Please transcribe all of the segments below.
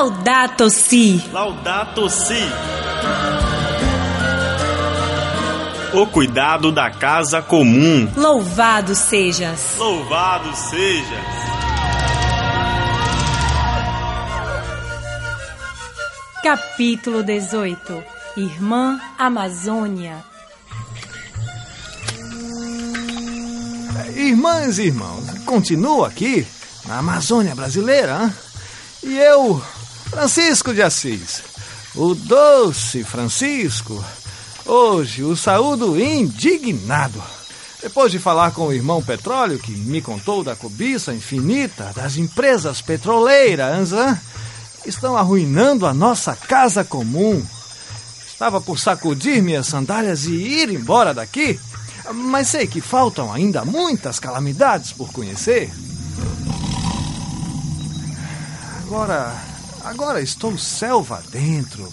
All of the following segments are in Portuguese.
Laudato Si. Laudato Si. O cuidado da casa comum. Louvado sejas. Louvado sejas. Capítulo 18 Irmã Amazônia Irmãs e irmãos, continuo aqui na Amazônia brasileira. Hein? E eu, Francisco de Assis, o doce Francisco, hoje o saúdo indignado. Depois de falar com o irmão Petróleo, que me contou da cobiça infinita das empresas petroleiras, hein? estão arruinando a nossa casa comum. Estava por sacudir minhas sandálias e ir embora daqui, mas sei que faltam ainda muitas calamidades por conhecer. Agora, agora estou selva dentro.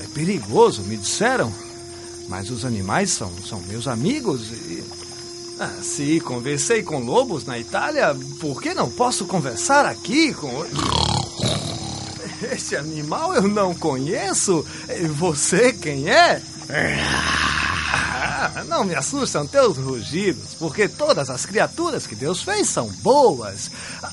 É perigoso, me disseram. Mas os animais são, são meus amigos e. Ah, se conversei com lobos na Itália, por que não posso conversar aqui com. Este animal eu não conheço. Você quem é? Ah, não me assustam teus rugidos, porque todas as criaturas que Deus fez são boas.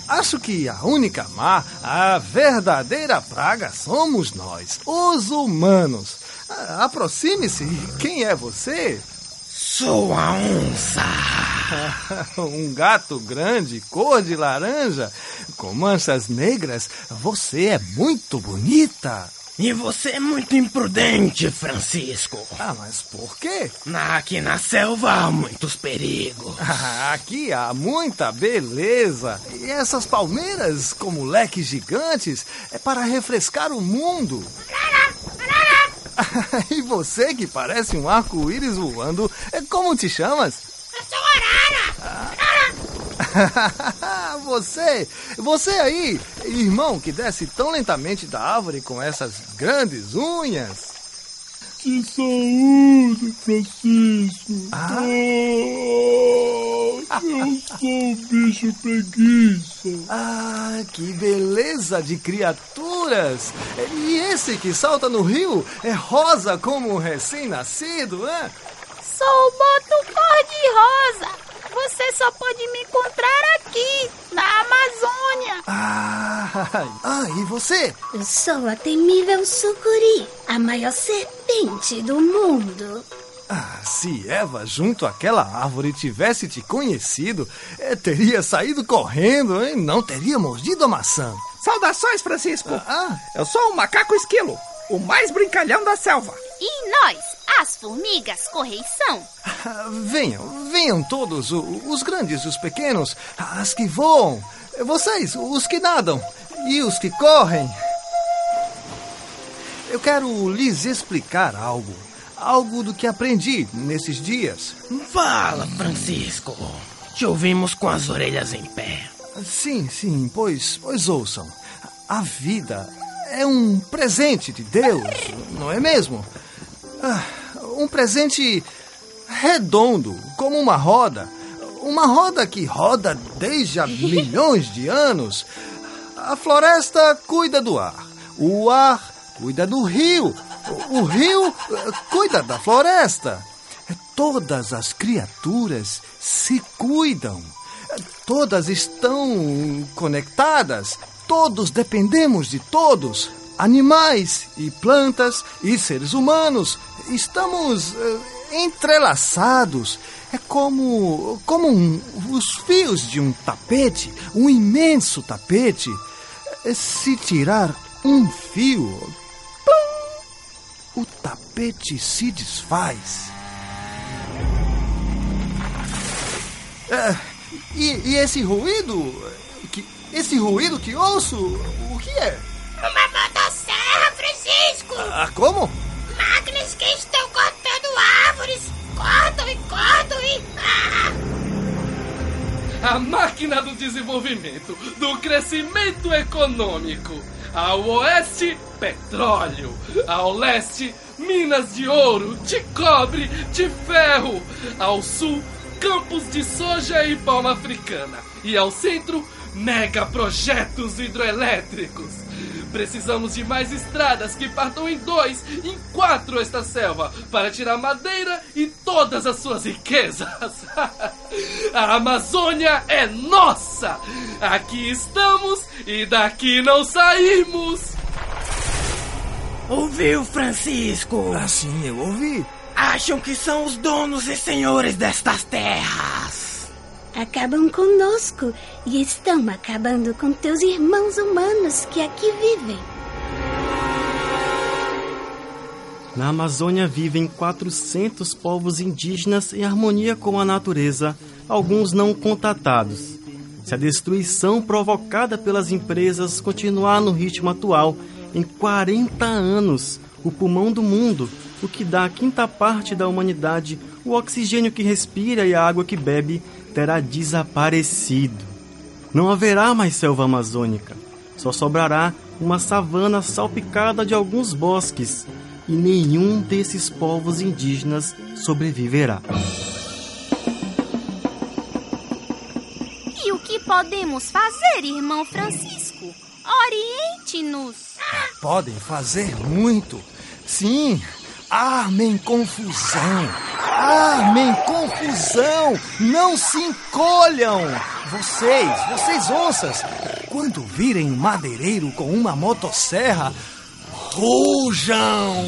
Acho que a única má, a verdadeira praga somos nós, os humanos. Ah, Aproxime-se. Quem é você? Sou a onça. um gato grande, cor de laranja, com manchas negras. Você é muito bonita. E você é muito imprudente, Francisco. Ah, mas por quê? Aqui na selva há muitos perigos. Aqui há muita beleza. E essas palmeiras, como leques gigantes, é para refrescar o mundo. e você que parece um arco-íris voando, é como te chamas? Você, você aí, irmão que desce tão lentamente da árvore com essas grandes unhas. De saúde, Francisco. Ah? Oh, eu sou um bicho preguiça. Ah, que beleza de criaturas! E esse que salta no rio é rosa como um recém-nascido, né? Sou o boto cor-de-rosa. Você só pode me aqui, na Amazônia. Ah, ah, e você? Eu sou a temível sucuri, a maior serpente do mundo. Ah, se Eva, junto àquela árvore, tivesse te conhecido, eh, teria saído correndo e não teria mordido a maçã. Saudações, Francisco! Ah, Eu sou o macaco esquilo, o mais brincalhão da selva. E nós, as formigas correição. ah, venham, venham todos, os grandes e os pequenos, as que voam, vocês, os que nadam e os que correm. Eu quero lhes explicar algo, algo do que aprendi nesses dias. Fala, Francisco. Te ouvimos com as orelhas em pé. Sim, sim, pois, pois ouçam. A vida é um presente de Deus, não é mesmo? Ah, um presente redondo, como uma roda. Uma roda que roda desde há milhões de anos. A floresta cuida do ar. O ar cuida do rio. O rio eh, cuida da floresta. Todas as criaturas se cuidam. Todas estão conectadas. Todos dependemos de todos. Animais e plantas e seres humanos. Estamos eh, entrelaçados. É como, como um- os fios de um tapete, um imenso tapete. Eh, Se tirar um fio, plum, o tapete se desfaz. É, e, e esse ruído? Que, esse ruído que ouço, o que é? Uma motosserra, Francisco. Ah, como? Máquinas que estão cortando árvores. Cortam e cortam e... Ah! A máquina do desenvolvimento, do crescimento econômico. Ao oeste, petróleo. Ao leste, minas de ouro, de cobre, de ferro. Ao sul, campos de soja e palma africana. E ao centro, mega projetos hidroelétricos. Precisamos de mais estradas que partam em dois, em quatro esta selva, para tirar madeira e todas as suas riquezas. A Amazônia é nossa! Aqui estamos e daqui não saímos! Ouviu, Francisco? Ah, sim, eu ouvi. Acham que são os donos e senhores destas terras. Acabam conosco e estão acabando com teus irmãos humanos que aqui vivem. Na Amazônia vivem 400 povos indígenas em harmonia com a natureza, alguns não contatados. Se a destruição provocada pelas empresas continuar no ritmo atual, em 40 anos, o pulmão do mundo, o que dá a quinta parte da humanidade, o oxigênio que respira e a água que bebe, terá desaparecido. Não haverá mais selva amazônica, só sobrará uma savana salpicada de alguns bosques, e nenhum desses povos indígenas sobreviverá. E o que podemos fazer, irmão Francisco? Oriente-nos. Podem fazer muito. Sim, armem confusão. Armem confusão. Não se encolham. Vocês, vocês onças, quando virem um madeireiro com uma motosserra, rujam.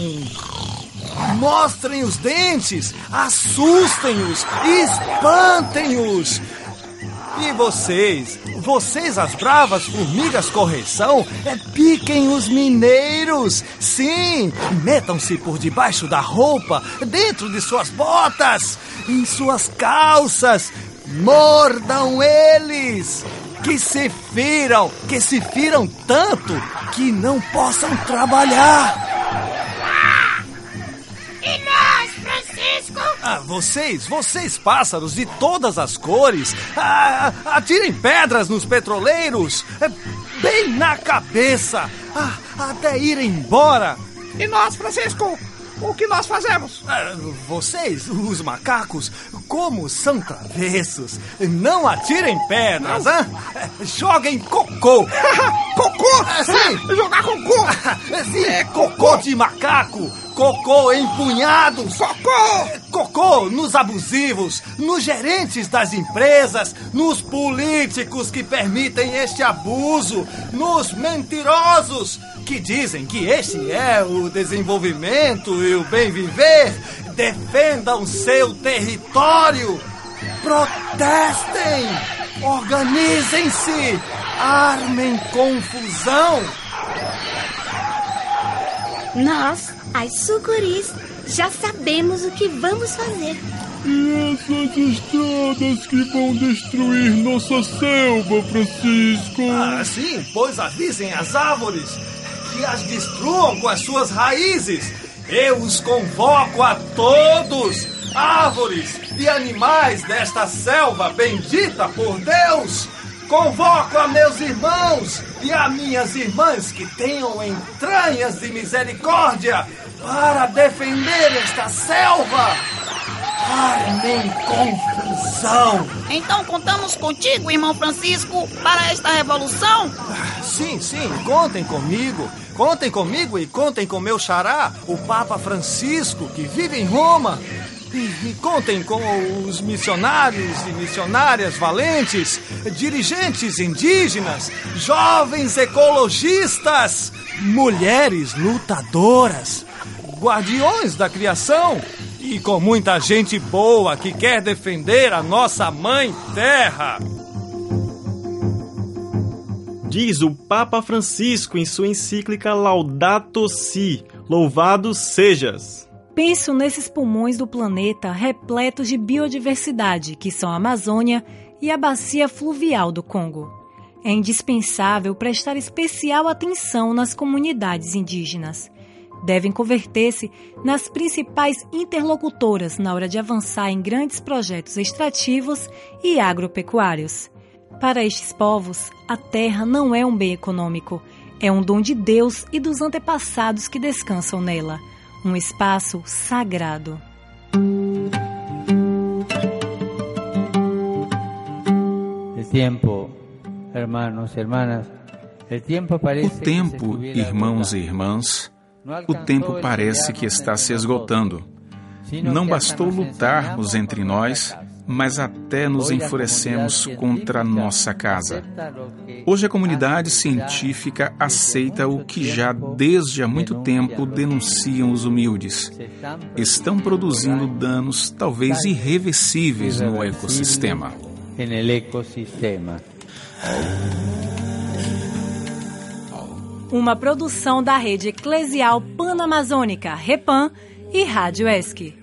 Mostrem os dentes, assustem-os, espantem-os. E vocês, vocês as bravas formigas correção, é, piquem os mineiros. Sim, metam-se por debaixo da roupa, dentro de suas botas, em suas calças. Mordam eles. Que se firam, que se firam tanto que não possam trabalhar. E nós, Francisco? Ah, vocês, vocês pássaros de todas as cores, ah, atirem pedras nos petroleiros, é, bem na cabeça, ah, até irem embora. E nós, Francisco? O que nós fazemos? Ah, vocês, os macacos, como são travessos, não atirem pedras, hã? Joguem cocô. cocô? Sim. Jogar cocô? Sim, é cocô de macaco. Cocô empunhados. Cocô! Cocô nos abusivos, nos gerentes das empresas, nos políticos que permitem este abuso, nos mentirosos que dizem que este é o desenvolvimento e o bem viver. Defendam seu território. Protestem. Organizem-se. Armem confusão. Nós, as sucuris, já sabemos o que vamos fazer. E essas estradas que vão destruir nossa selva, Francisco? Ah, sim, pois avisem as árvores que as destruam com as suas raízes. Eu os convoco a todos, árvores e animais desta selva bendita por Deus. Convoco a meus irmãos e a minhas irmãs que tenham entranhas de misericórdia para defender esta selva. Armem confusão. Então contamos contigo, irmão Francisco, para esta revolução? Sim, sim, contem comigo. Contem comigo e contem com meu xará, o Papa Francisco, que vive em Roma. E, contem com os missionários e missionárias valentes, dirigentes indígenas, jovens ecologistas, mulheres lutadoras, guardiões da criação e com muita gente boa que quer defender a nossa mãe terra. Diz o Papa Francisco em sua encíclica Laudato Si, louvado sejas. Penso nesses pulmões do planeta repletos de biodiversidade, que são a Amazônia e a bacia fluvial do Congo. É indispensável prestar especial atenção nas comunidades indígenas. Devem converter-se nas principais interlocutoras na hora de avançar em grandes projetos extrativos e agropecuários. Para estes povos, a terra não é um bem econômico, é um dom de Deus e dos antepassados que descansam nela um espaço sagrado. El tiempo, hermanos hermanas, O tempo, irmãos e irmãs, o tempo parece que está se esgotando. Não bastou lutarmos entre nós, mas até nos enfurecemos contra nossa casa. Hoje a comunidade científica aceita o que já desde há muito tempo denunciam os humildes. Estão produzindo danos talvez irreversíveis no ecossistema. Uma produção da rede eclesial panamazônica, Repan e Rádio ESC.